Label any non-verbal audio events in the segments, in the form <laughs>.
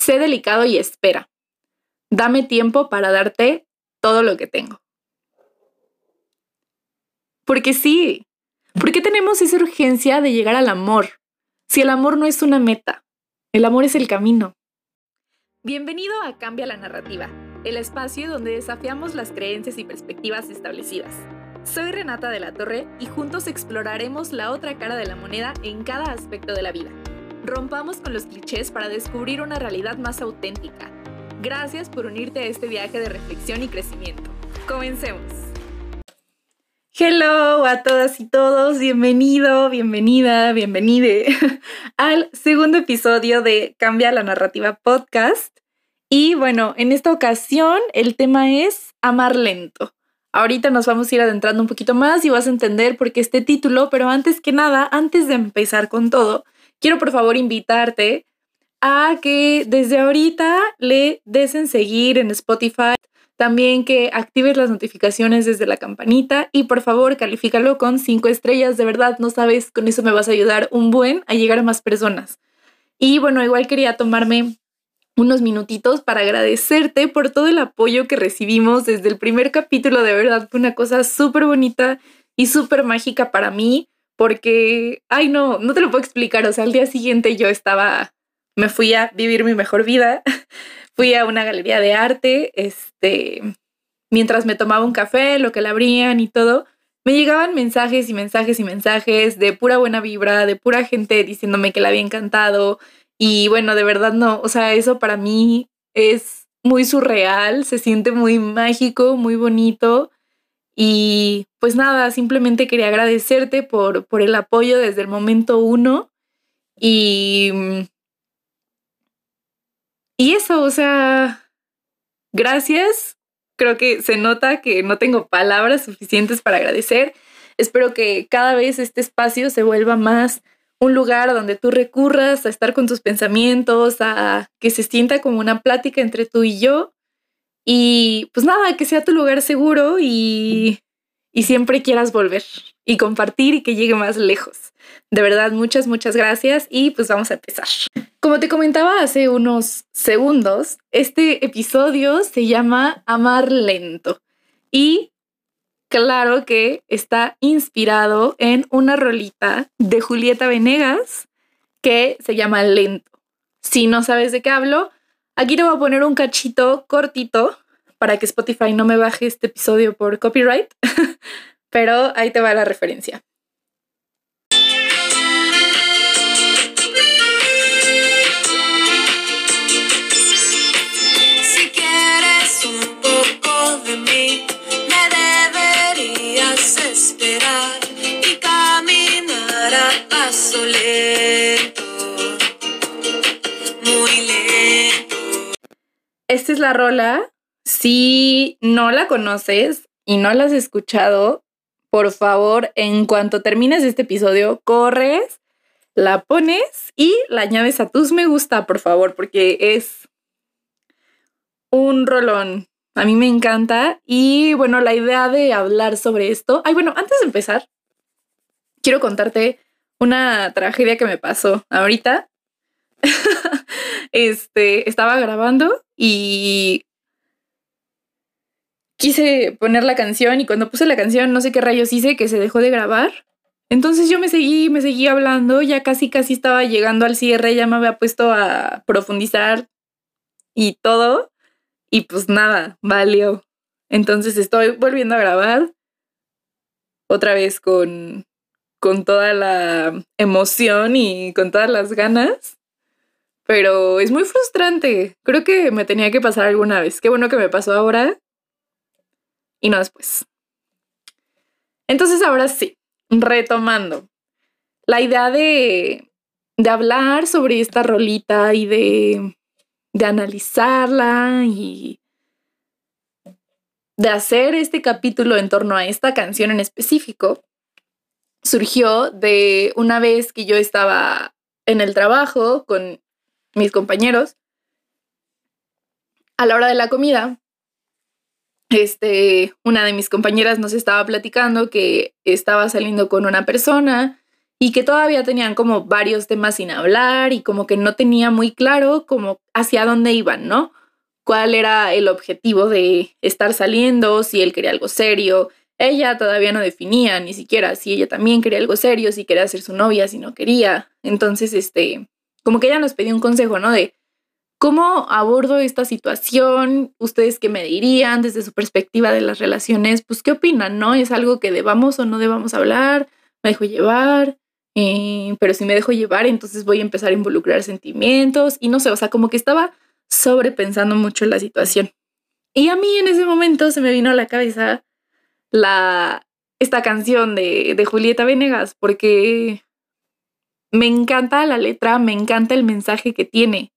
sé delicado y espera. Dame tiempo para darte todo lo que tengo. Porque sí, ¿por qué tenemos esa urgencia de llegar al amor? Si el amor no es una meta, el amor es el camino. Bienvenido a Cambia la Narrativa, el espacio donde desafiamos las creencias y perspectivas establecidas. Soy Renata de la Torre y juntos exploraremos la otra cara de la moneda en cada aspecto de la vida. Rompamos con los clichés para descubrir una realidad más auténtica. Gracias por unirte a este viaje de reflexión y crecimiento. Comencemos. Hello a todas y todos, bienvenido, bienvenida, bienvenide <laughs> al segundo episodio de Cambia la Narrativa Podcast. Y bueno, en esta ocasión el tema es amar lento. Ahorita nos vamos a ir adentrando un poquito más y vas a entender por qué este título, pero antes que nada, antes de empezar con todo, quiero por favor invitarte a que desde ahorita le des en seguir en Spotify, también que actives las notificaciones desde la campanita y por favor califícalo con cinco estrellas, de verdad, no sabes, con eso me vas a ayudar un buen a llegar a más personas. Y bueno, igual quería tomarme unos minutitos para agradecerte por todo el apoyo que recibimos desde el primer capítulo. De verdad, fue una cosa súper bonita y súper mágica para mí, porque, ay, no, no te lo puedo explicar. O sea, al día siguiente yo estaba, me fui a vivir mi mejor vida, <laughs> fui a una galería de arte, este, mientras me tomaba un café, lo que la abrían y todo. Me llegaban mensajes y mensajes y mensajes de pura buena vibra, de pura gente diciéndome que la había encantado, y bueno, de verdad no, o sea, eso para mí es muy surreal, se siente muy mágico, muy bonito. Y pues nada, simplemente quería agradecerte por, por el apoyo desde el momento uno. Y, y eso, o sea, gracias. Creo que se nota que no tengo palabras suficientes para agradecer. Espero que cada vez este espacio se vuelva más un lugar donde tú recurras a estar con tus pensamientos, a que se sienta como una plática entre tú y yo. Y pues nada, que sea tu lugar seguro y, y siempre quieras volver y compartir y que llegue más lejos. De verdad, muchas, muchas gracias y pues vamos a empezar. Como te comentaba hace unos segundos, este episodio se llama Amar Lento y claro que está inspirado en una rolita de Julieta Venegas que se llama Lento. Si no sabes de qué hablo, aquí te voy a poner un cachito cortito para que Spotify no me baje este episodio por copyright, <laughs> pero ahí te va la referencia. Esta es la rola. Si no la conoces y no la has escuchado, por favor, en cuanto termines este episodio, corres, la pones y la añades a tus me gusta, por favor, porque es un rolón. A mí me encanta. Y bueno, la idea de hablar sobre esto. Ay, bueno, antes de empezar, quiero contarte una tragedia que me pasó ahorita. <laughs> este, estaba grabando y quise poner la canción y cuando puse la canción no sé qué rayos hice que se dejó de grabar. Entonces yo me seguí, me seguí hablando, ya casi casi estaba llegando al cierre, ya me había puesto a profundizar y todo y pues nada, valió. Entonces estoy volviendo a grabar otra vez con con toda la emoción y con todas las ganas. Pero es muy frustrante. Creo que me tenía que pasar alguna vez. Qué bueno que me pasó ahora y no después. Entonces ahora sí, retomando. La idea de, de hablar sobre esta rolita y de, de analizarla y de hacer este capítulo en torno a esta canción en específico surgió de una vez que yo estaba en el trabajo con mis compañeros. A la hora de la comida, este, una de mis compañeras nos estaba platicando que estaba saliendo con una persona y que todavía tenían como varios temas sin hablar y como que no tenía muy claro como hacia dónde iban, ¿no? Cuál era el objetivo de estar saliendo, si él quería algo serio. Ella todavía no definía ni siquiera si ella también quería algo serio, si quería ser su novia, si no quería. Entonces, este, como que ella nos pidió un consejo, ¿no? De cómo abordo esta situación, ustedes qué me dirían desde su perspectiva de las relaciones, pues qué opinan, ¿no? ¿Es algo que debamos o no debamos hablar? ¿Me dejo llevar? Eh, pero si me dejo llevar, entonces voy a empezar a involucrar sentimientos y no sé, o sea, como que estaba sobrepensando mucho la situación. Y a mí en ese momento se me vino a la cabeza la, esta canción de, de Julieta Venegas, porque me encanta la letra, me encanta el mensaje que tiene.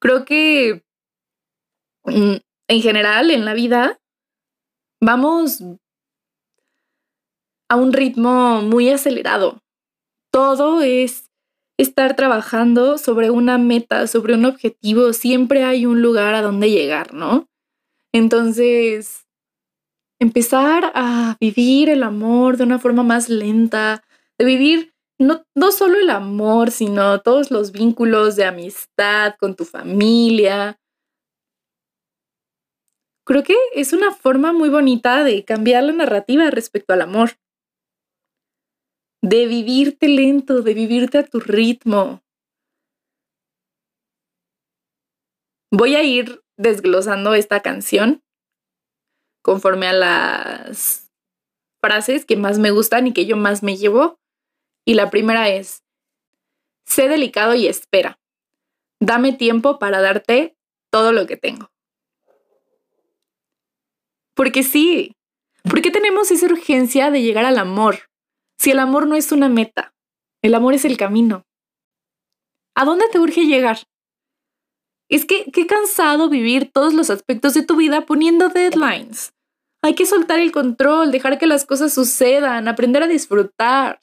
Creo que mm, en general en la vida vamos a un ritmo muy acelerado todo es estar trabajando sobre una meta, sobre un objetivo, siempre hay un lugar a donde llegar, ¿no? Entonces, empezar a vivir el amor de una forma más lenta, de vivir no, no solo el amor, sino todos los vínculos de amistad con tu familia. Creo que es una forma muy bonita de cambiar la narrativa respecto al amor de vivirte lento, de vivirte a tu ritmo. Voy a ir desglosando esta canción conforme a las frases que más me gustan y que yo más me llevo. Y la primera es, sé delicado y espera. Dame tiempo para darte todo lo que tengo. Porque sí, ¿por qué tenemos esa urgencia de llegar al amor? Si el amor no es una meta, el amor es el camino. ¿A dónde te urge llegar? Es que qué cansado vivir todos los aspectos de tu vida poniendo deadlines. Hay que soltar el control, dejar que las cosas sucedan, aprender a disfrutar.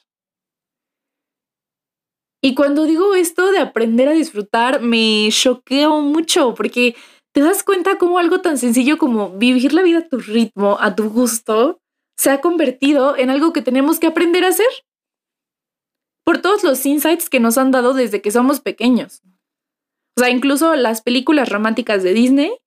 Y cuando digo esto de aprender a disfrutar, me choqueo mucho porque te das cuenta cómo algo tan sencillo como vivir la vida a tu ritmo, a tu gusto, se ha convertido en algo que tenemos que aprender a hacer. Por todos los insights que nos han dado desde que somos pequeños. O sea, incluso las películas románticas de Disney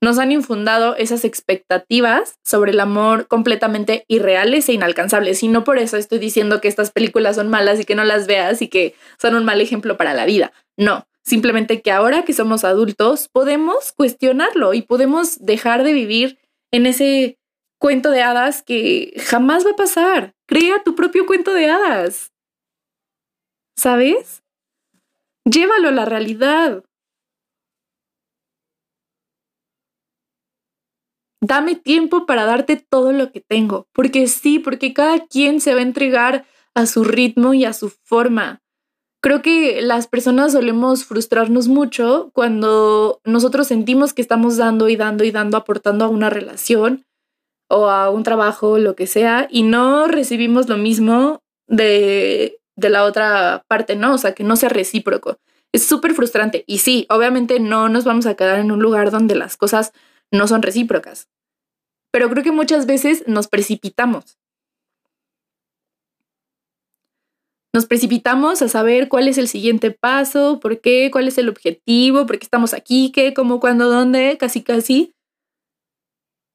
nos han infundado esas expectativas sobre el amor completamente irreales e inalcanzables. Y no por eso estoy diciendo que estas películas son malas y que no las veas y que son un mal ejemplo para la vida. No, simplemente que ahora que somos adultos podemos cuestionarlo y podemos dejar de vivir en ese cuento de hadas que jamás va a pasar. Crea tu propio cuento de hadas. ¿Sabes? Llévalo a la realidad. Dame tiempo para darte todo lo que tengo, porque sí, porque cada quien se va a entregar a su ritmo y a su forma. Creo que las personas solemos frustrarnos mucho cuando nosotros sentimos que estamos dando y dando y dando, aportando a una relación o a un trabajo, lo que sea, y no recibimos lo mismo de, de la otra parte, ¿no? O sea, que no sea recíproco. Es súper frustrante. Y sí, obviamente no nos vamos a quedar en un lugar donde las cosas no son recíprocas. Pero creo que muchas veces nos precipitamos. Nos precipitamos a saber cuál es el siguiente paso, por qué, cuál es el objetivo, por qué estamos aquí, qué, cómo, cuándo, dónde, casi, casi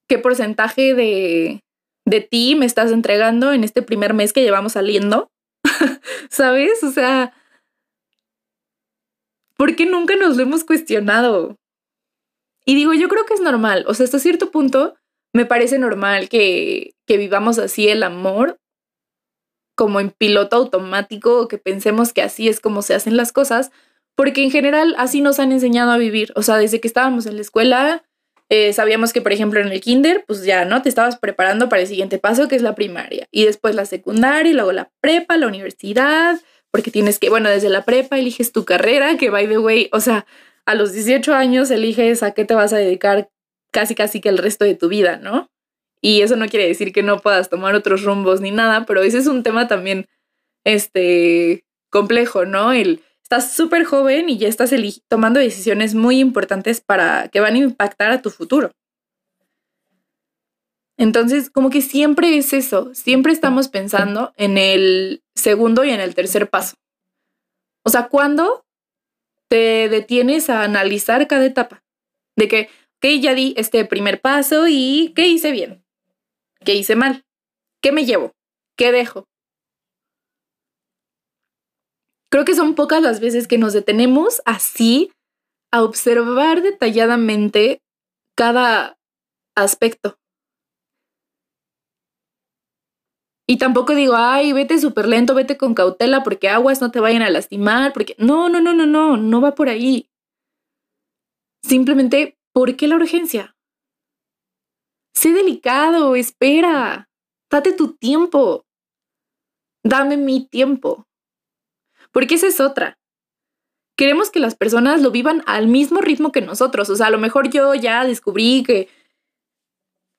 qué porcentaje de, de ti me estás entregando en este primer mes que llevamos saliendo. <laughs> ¿Sabes? O sea, ¿por qué nunca nos lo hemos cuestionado? Y digo, yo creo que es normal. O sea, hasta cierto punto me parece normal que, vivamos así el amor como en piloto automático o que pensemos que así es como se hacen las cosas, porque en general así nos han enseñado a vivir. O sea, desde que estábamos en la escuela, eh, sabíamos que, por ejemplo, en el kinder, pues ya, ¿no? Te estabas preparando para el siguiente paso, que es la primaria, y después la secundaria, y luego la prepa, la universidad, porque tienes que, bueno, desde la prepa eliges tu carrera, que by the way, o sea, a los 18 años eliges a qué te vas a dedicar casi, casi que el resto de tu vida, ¿no? Y eso no quiere decir que no puedas tomar otros rumbos ni nada, pero ese es un tema también, este, complejo, ¿no? El estás súper joven y ya estás tomando decisiones muy importantes para que van a impactar a tu futuro. Entonces, como que siempre es eso, siempre estamos pensando en el segundo y en el tercer paso. O sea, ¿cuándo te detienes a analizar cada etapa? De que, ok, ya di este primer paso y ¿qué hice bien? ¿Qué hice mal? ¿Qué me llevo? ¿Qué dejo? Creo que son pocas las veces que nos detenemos así a observar detalladamente cada aspecto. Y tampoco digo, ay, vete súper lento, vete con cautela porque aguas no te vayan a lastimar, porque no, no, no, no, no, no va por ahí. Simplemente, ¿por qué la urgencia? Sé delicado, espera, date tu tiempo, dame mi tiempo. Porque esa es otra. Queremos que las personas lo vivan al mismo ritmo que nosotros. O sea, a lo mejor yo ya descubrí que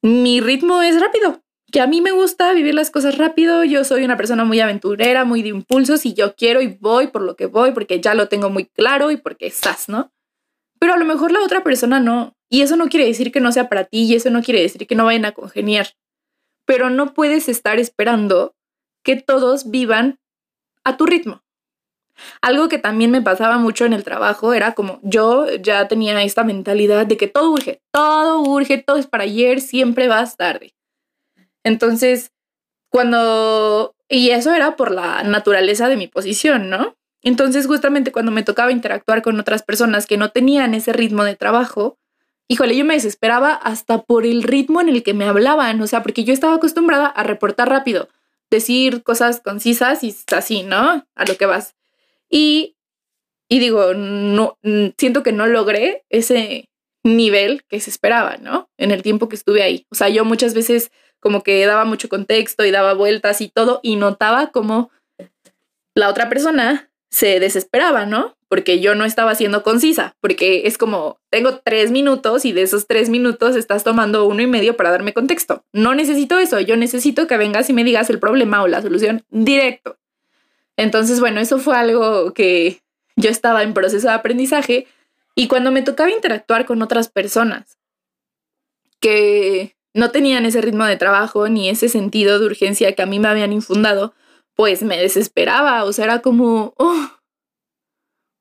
mi ritmo es rápido que a mí me gusta vivir las cosas rápido, yo soy una persona muy aventurera, muy de impulsos y yo quiero y voy por lo que voy porque ya lo tengo muy claro y porque estás, ¿no? Pero a lo mejor la otra persona no. Y eso no quiere decir que no sea para ti y eso no quiere decir que no vayan a congeniar. Pero no puedes estar esperando que todos vivan a tu ritmo. Algo que también me pasaba mucho en el trabajo era como yo ya tenía esta mentalidad de que todo urge, todo urge, todo es para ayer, siempre vas tarde. Entonces, cuando, y eso era por la naturaleza de mi posición, ¿no? Entonces, justamente cuando me tocaba interactuar con otras personas que no tenían ese ritmo de trabajo, híjole, yo me desesperaba hasta por el ritmo en el que me hablaban, o sea, porque yo estaba acostumbrada a reportar rápido, decir cosas concisas y así, ¿no? A lo que vas. Y, y digo, no, siento que no logré ese nivel que se esperaba, ¿no? En el tiempo que estuve ahí. O sea, yo muchas veces como que daba mucho contexto y daba vueltas y todo, y notaba como la otra persona se desesperaba, ¿no? Porque yo no estaba siendo concisa, porque es como, tengo tres minutos y de esos tres minutos estás tomando uno y medio para darme contexto. No necesito eso, yo necesito que vengas y me digas el problema o la solución directo. Entonces, bueno, eso fue algo que yo estaba en proceso de aprendizaje y cuando me tocaba interactuar con otras personas que no tenían ese ritmo de trabajo ni ese sentido de urgencia que a mí me habían infundado, pues me desesperaba. O sea, era como, oh,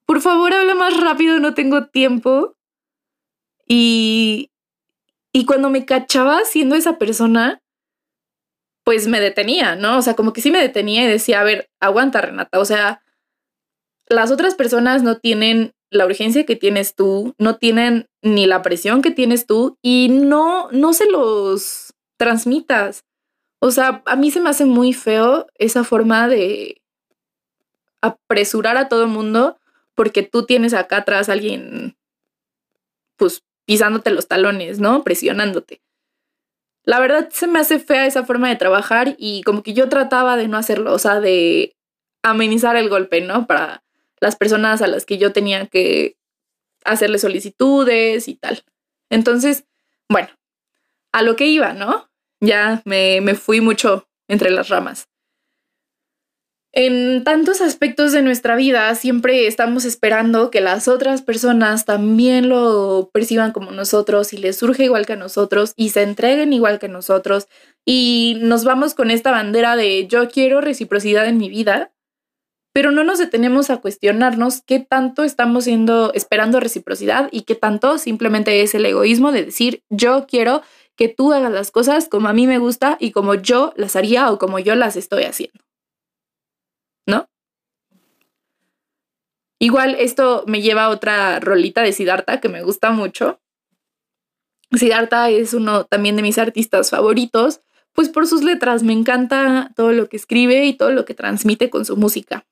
por favor, habla más rápido, no tengo tiempo. Y, y cuando me cachaba siendo esa persona, pues me detenía, ¿no? O sea, como que sí me detenía y decía, a ver, aguanta, Renata. O sea, las otras personas no tienen la urgencia que tienes tú, no tienen ni la presión que tienes tú y no, no se los transmitas. O sea, a mí se me hace muy feo esa forma de apresurar a todo el mundo porque tú tienes acá atrás a alguien, pues, pisándote los talones, ¿no? Presionándote. La verdad se me hace fea esa forma de trabajar y como que yo trataba de no hacerlo, o sea, de amenizar el golpe, ¿no? Para las personas a las que yo tenía que hacerle solicitudes y tal. Entonces, bueno, a lo que iba, ¿no? Ya me, me fui mucho entre las ramas. En tantos aspectos de nuestra vida siempre estamos esperando que las otras personas también lo perciban como nosotros y les surge igual que a nosotros y se entreguen igual que nosotros y nos vamos con esta bandera de yo quiero reciprocidad en mi vida pero no nos detenemos a cuestionarnos qué tanto estamos siendo esperando reciprocidad y qué tanto simplemente es el egoísmo de decir yo quiero que tú hagas las cosas como a mí me gusta y como yo las haría o como yo las estoy haciendo. ¿No? Igual esto me lleva a otra rolita de Siddhartha que me gusta mucho. Siddhartha es uno también de mis artistas favoritos, pues por sus letras me encanta todo lo que escribe y todo lo que transmite con su música.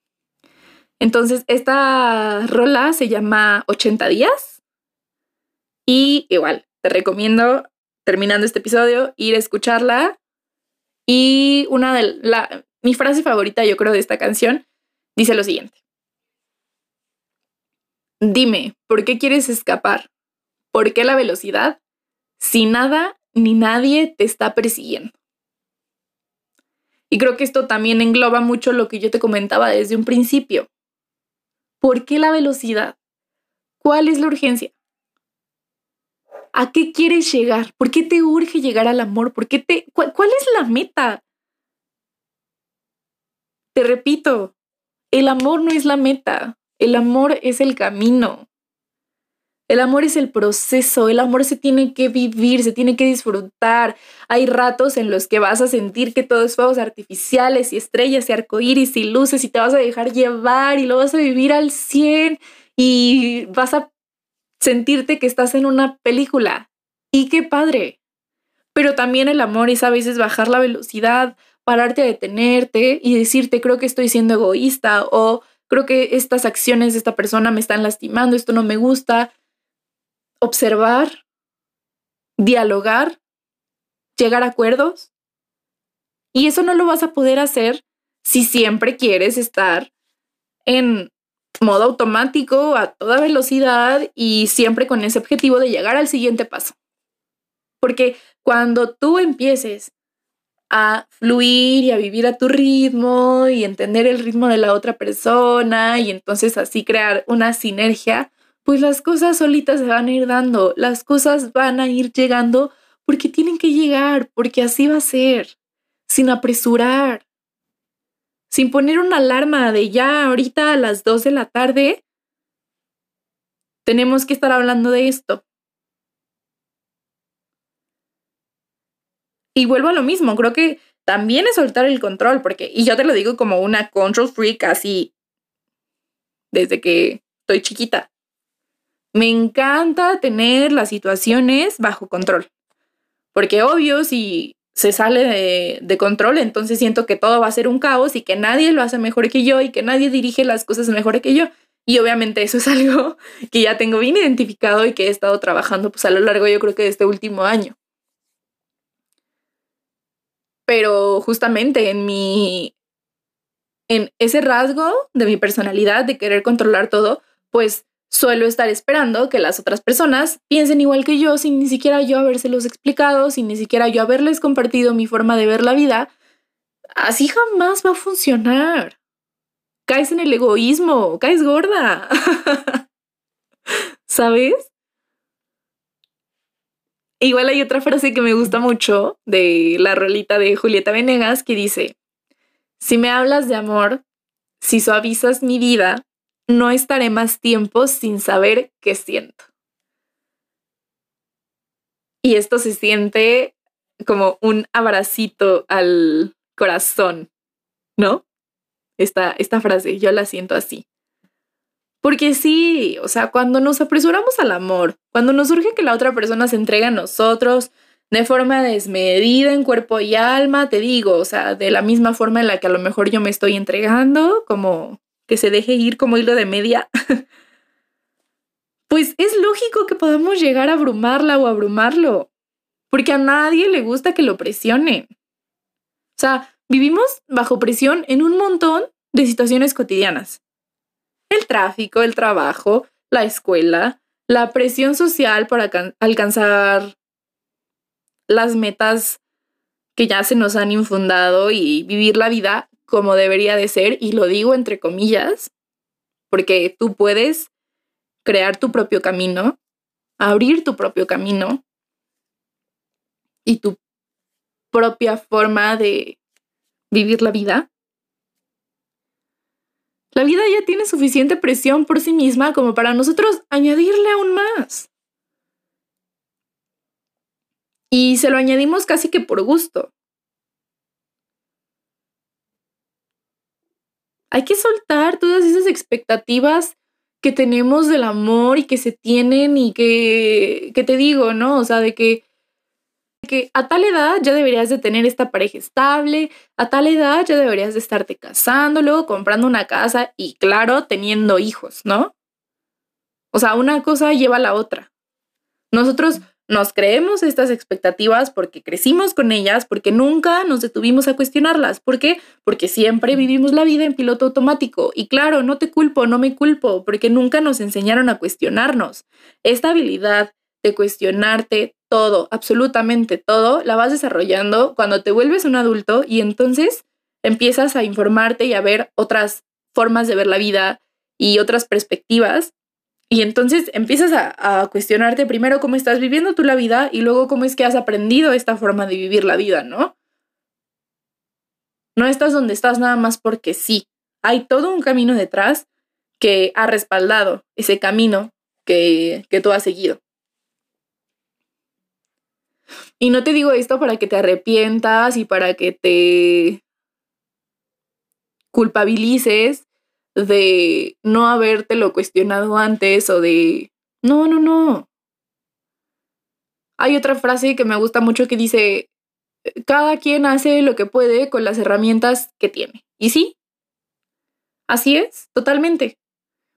Entonces, esta rola se llama 80 días. Y igual, te recomiendo, terminando este episodio, ir a escucharla. Y una de la, mi frase favorita, yo creo, de esta canción, dice lo siguiente. Dime, ¿por qué quieres escapar? ¿Por qué la velocidad? Si nada ni nadie te está persiguiendo. Y creo que esto también engloba mucho lo que yo te comentaba desde un principio. ¿Por qué la velocidad? ¿Cuál es la urgencia? ¿A qué quieres llegar? ¿Por qué te urge llegar al amor? ¿Por qué te, cuál, cuál es la meta? Te repito, el amor no es la meta, el amor es el camino. El amor es el proceso, el amor se tiene que vivir, se tiene que disfrutar. Hay ratos en los que vas a sentir que todo es fuegos artificiales y estrellas y arcoíris y luces y te vas a dejar llevar y lo vas a vivir al 100 y vas a sentirte que estás en una película. Y qué padre. Pero también el amor es a veces bajar la velocidad, pararte a detenerte y decirte creo que estoy siendo egoísta o creo que estas acciones de esta persona me están lastimando, esto no me gusta observar, dialogar, llegar a acuerdos. Y eso no lo vas a poder hacer si siempre quieres estar en modo automático a toda velocidad y siempre con ese objetivo de llegar al siguiente paso. Porque cuando tú empieces a fluir y a vivir a tu ritmo y entender el ritmo de la otra persona y entonces así crear una sinergia, pues las cosas solitas se van a ir dando, las cosas van a ir llegando porque tienen que llegar, porque así va a ser, sin apresurar, sin poner una alarma de ya ahorita a las 2 de la tarde, tenemos que estar hablando de esto. Y vuelvo a lo mismo, creo que también es soltar el control, porque, y yo te lo digo como una control freak así, desde que estoy chiquita. Me encanta tener las situaciones bajo control. Porque obvio, si se sale de, control, entonces siento que todo va a ser un caos y que nadie lo hace mejor que yo y que nadie dirige las cosas mejor que yo. Y obviamente eso es <laughs> algo que ya tengo bien identificado y que he estado trabajando pues a lo largo yo creo que de este último año. Pero justamente en mi en ese rasgo de mi personalidad de querer controlar todo, pues Suelo estar esperando que las otras personas piensen igual que yo sin ni siquiera yo habérselos explicado, sin ni siquiera yo haberles compartido mi forma de ver la vida. Así jamás va a funcionar. Caes en el egoísmo, caes gorda. <laughs> ¿Sabes? Igual hay otra frase que me gusta mucho de la rolita de Julieta Venegas que dice, si me hablas de amor, si suavizas mi vida, no estaré más tiempo sin saber qué siento. Y esto se siente como un abracito al corazón, ¿no? Esta, esta frase, yo la siento así. Porque sí, o sea, cuando nos apresuramos al amor, cuando nos surge que la otra persona se entrega a nosotros de forma desmedida en cuerpo y alma, te digo, o sea, de la misma forma en la que a lo mejor yo me estoy entregando, como que se deje ir como hilo de media, <laughs> pues es lógico que podamos llegar a abrumarla o abrumarlo, porque a nadie le gusta que lo presionen. O sea, vivimos bajo presión en un montón de situaciones cotidianas. El tráfico, el trabajo, la escuela, la presión social para alcanzar las metas que ya se nos han infundado y vivir la vida como debería de ser, y lo digo entre comillas, porque tú puedes crear tu propio camino, abrir tu propio camino y tu propia forma de vivir la vida. La vida ya tiene suficiente presión por sí misma como para nosotros añadirle aún más. Y se lo añadimos casi que por gusto. Hay que soltar todas esas expectativas que tenemos del amor y que se tienen y que, que te digo, ¿no? O sea, de que, que a tal edad ya deberías de tener esta pareja estable, a tal edad ya deberías de estarte casando, luego comprando una casa y claro, teniendo hijos, ¿no? O sea, una cosa lleva a la otra. Nosotros nos creemos estas expectativas porque crecimos con ellas, porque nunca nos detuvimos a cuestionarlas. ¿Por qué? Porque siempre vivimos la vida en piloto automático. Y claro, no te culpo, no me culpo, porque nunca nos enseñaron a cuestionarnos. Esta habilidad de cuestionarte todo, absolutamente todo, la vas desarrollando cuando te vuelves un adulto y entonces empiezas a informarte y a ver otras formas de ver la vida y otras perspectivas Y entonces empiezas a, a, cuestionarte primero cómo estás viviendo tú la vida y luego cómo es que has aprendido esta forma de vivir la vida, ¿no? No estás donde estás nada más porque sí. Hay todo un camino detrás que ha respaldado ese camino que, que tú has seguido. Y no te digo esto para que te arrepientas y para que te culpabilices de no habértelo cuestionado antes o de... No, no, no. Hay otra frase que me gusta mucho que dice, cada quien hace lo que puede con las herramientas que tiene. ¿Y sí? Así es, totalmente.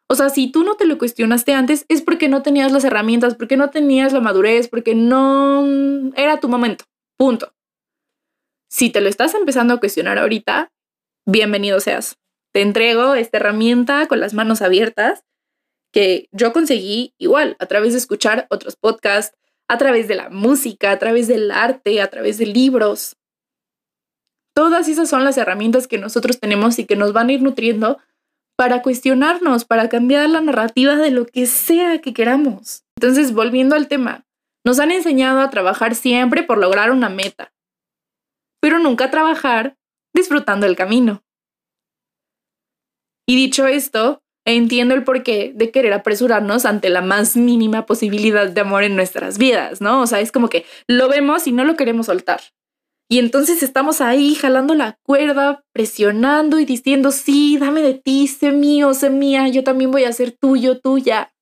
O sea, si tú no te lo cuestionaste antes, es porque no tenías las herramientas, porque no tenías la madurez, porque no era tu momento. Punto. Si te lo estás empezando a cuestionar ahorita, bienvenido seas. Te entrego esta herramienta con las manos abiertas que yo conseguí igual a través de escuchar otros podcasts, a través de la música, a través del arte, a través de libros. Todas esas son las herramientas que nosotros tenemos y que nos van a ir nutriendo para cuestionarnos, para cambiar la narrativa de lo que sea que queramos. Entonces, volviendo al tema, nos han enseñado a trabajar siempre por lograr una meta, pero nunca a trabajar disfrutando el camino. Y dicho esto, entiendo el porqué de querer apresurarnos ante la más mínima posibilidad de amor en nuestras vidas, ¿no? O sea, es como que lo vemos y no lo queremos soltar. Y entonces estamos ahí jalando la cuerda, presionando y diciendo, sí, dame de ti, sé mío, sé mía, yo también voy a ser tuyo, tuya.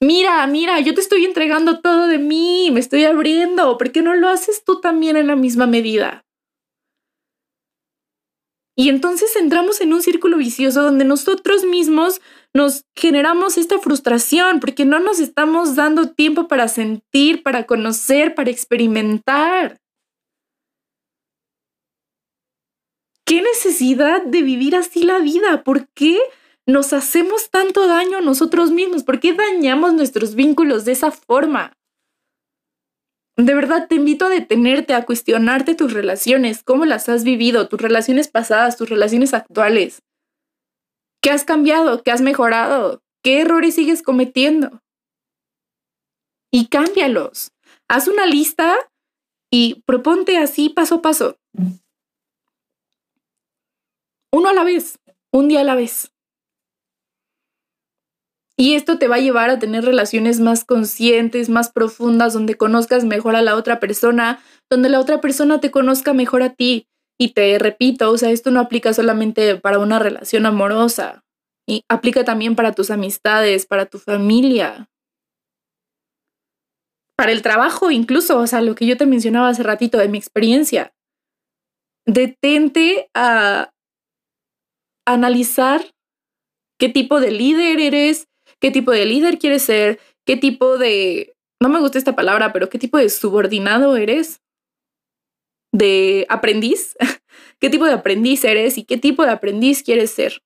Mira, mira, yo te estoy entregando todo de mí, me estoy abriendo, ¿por qué no lo haces tú también en la misma medida? Y entonces entramos en un círculo vicioso donde nosotros mismos nos generamos esta frustración porque no nos estamos dando tiempo para sentir, para conocer, para experimentar. ¿Qué necesidad de vivir así la vida? ¿Por qué nos hacemos tanto daño a nosotros mismos? ¿Por qué dañamos nuestros vínculos de esa forma? De verdad te invito a detenerte, a cuestionarte tus relaciones, cómo las has vivido, tus relaciones pasadas, tus relaciones actuales. ¿Qué has cambiado? ¿Qué has mejorado? ¿Qué errores sigues cometiendo? Y cámbialos. Haz una lista y proponte así paso a paso uno a la vez, un día a la vez. Y esto te va a llevar a tener relaciones más conscientes, más profundas, donde conozcas mejor a la otra persona, donde la otra persona te conozca mejor a ti. Y te repito, o sea, esto no aplica solamente para una relación amorosa, y aplica también para tus amistades, para tu familia, para el trabajo incluso, o sea, lo que yo te mencionaba hace ratito de mi experiencia. Detente a, analizar qué tipo de líder eres, qué tipo de líder quieres ser, qué tipo de, no me gusta esta palabra, pero qué tipo de subordinado eres, de aprendiz, <laughs> qué tipo de aprendiz eres y qué tipo de aprendiz quieres ser.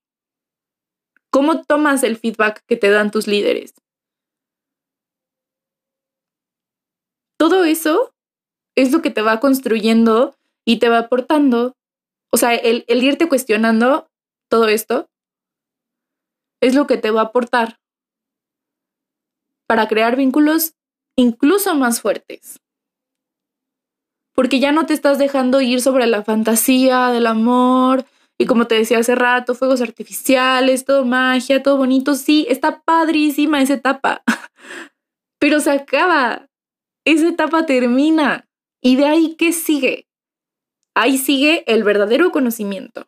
¿Cómo tomas el feedback que te dan tus líderes? Todo eso es lo que te va construyendo y te va aportando. O sea, el, el irte cuestionando todo esto es lo que te va a aportar para crear vínculos incluso más fuertes. Porque ya no te estás dejando ir sobre la fantasía del amor y como te decía hace rato, fuegos artificiales, todo magia, todo bonito. Sí, está padrísima esa etapa, <laughs> pero se acaba. Esa etapa termina. ¿Y de ahí qué sigue? Ahí sigue el verdadero conocimiento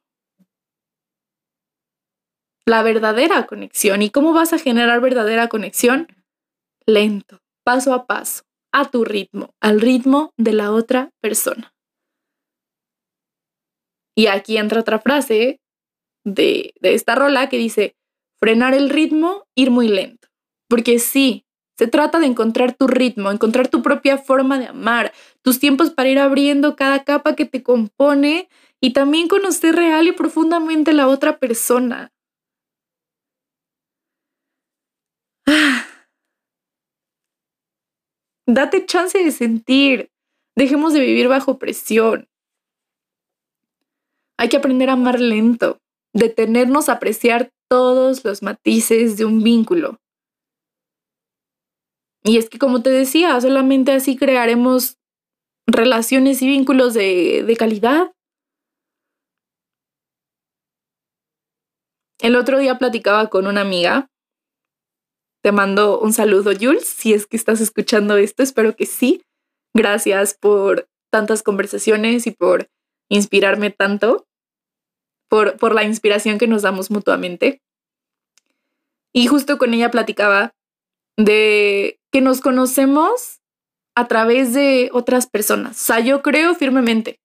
la verdadera conexión. ¿Y cómo vas a generar verdadera conexión? Lento, paso a paso, a tu ritmo, al ritmo de la otra persona. Y aquí entra otra frase de, de esta rola que dice, frenar el ritmo, ir muy lento. Porque sí, se trata de encontrar tu ritmo, encontrar tu propia forma de amar, tus tiempos para ir abriendo cada capa que te compone y también conocer real y profundamente la otra persona. Date chance de sentir. Dejemos de vivir bajo presión. Hay que aprender a amar lento, detenernos a apreciar todos los matices de un vínculo. Y es que como te decía, solamente así crearemos relaciones y vínculos de, de calidad. El otro día platicaba con una amiga. Te mando un saludo, Jules, si es que estás escuchando esto, espero que sí. Gracias por tantas conversaciones y por inspirarme tanto, por, por la inspiración que nos damos mutuamente. Y justo con ella platicaba de que nos conocemos a través de otras personas. O sea, yo creo firmemente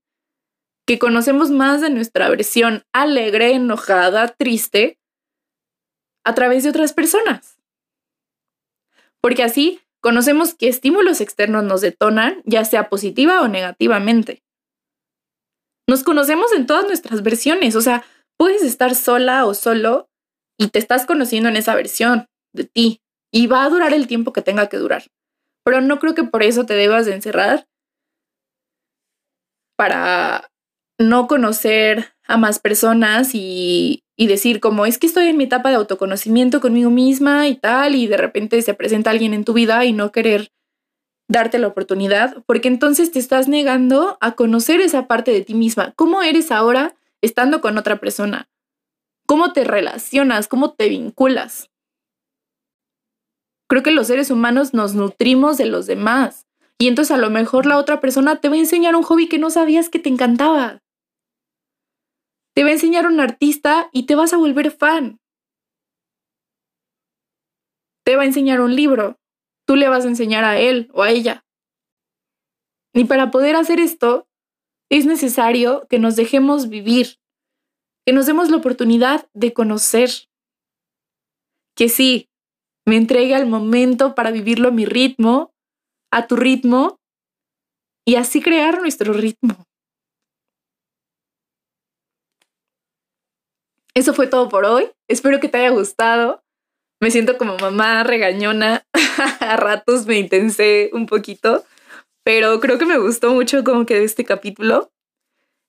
que conocemos más de nuestra versión alegre, enojada, triste, a través de otras personas. Porque así conocemos qué estímulos externos nos detonan, ya sea positiva o negativamente. Nos conocemos en todas nuestras versiones, o sea, puedes estar sola o solo y te estás conociendo en esa versión de ti y va a durar el tiempo que tenga que durar. Pero no creo que por eso te debas de encerrar para no conocer a más personas y, decir como es que estoy en mi etapa de autoconocimiento conmigo misma y tal, y de repente se presenta alguien en tu vida y no querer darte la oportunidad, porque entonces te estás negando a conocer esa parte de ti misma. ¿Cómo eres ahora estando con otra persona? ¿Cómo te relacionas? ¿Cómo te vinculas? Creo que los seres humanos nos nutrimos de los demás. Y entonces a lo mejor la otra persona te va a enseñar un hobby que no sabías que te encantaba. Te va a enseñar un artista y te vas a volver fan. Te va a enseñar un libro. Tú le vas a enseñar a él o a ella. Y para poder hacer esto, es necesario que nos dejemos vivir, que nos demos la oportunidad de conocer. Que sí, me entregue al momento para vivirlo a mi ritmo, a tu ritmo, y así crear nuestro ritmo. Eso fue todo por hoy. Espero que te haya gustado. Me siento como mamá regañona. <laughs> A ratos me intensé un poquito, pero creo que me gustó mucho como quedó este capítulo.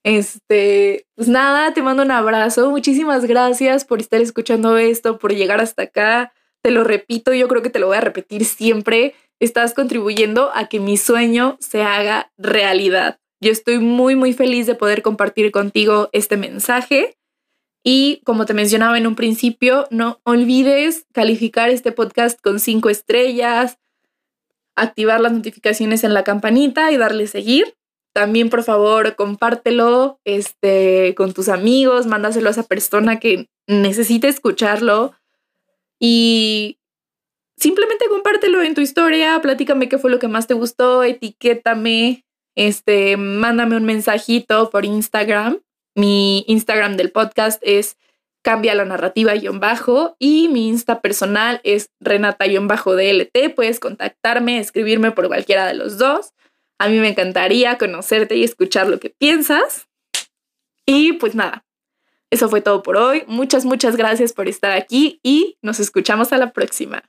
Este, pues nada, te mando un abrazo. Muchísimas gracias por estar escuchando esto, por llegar hasta acá. Te lo repito, yo creo que te lo voy a repetir siempre. Estás contribuyendo a que mi sueño se haga realidad. Yo estoy muy, muy feliz de poder compartir contigo este mensaje. Y como te mencionaba en un principio, no olvides calificar este podcast con cinco estrellas, activar las notificaciones en la campanita y darle seguir. También, por favor, compártelo este, con tus amigos, mándaselo a esa persona que necesite escucharlo. Y simplemente compártelo en tu historia, platícame qué fue lo que más te gustó, etiquétame, este, mándame un mensajito por Instagram mi Instagram del podcast es cambia la narrativa-bajo y mi Insta personal es renata-dlt. Puedes contactarme, escribirme por cualquiera de los dos. A mí me encantaría conocerte y escuchar lo que piensas. Y pues nada, eso fue todo por hoy. Muchas, muchas gracias por estar aquí y nos escuchamos a la próxima.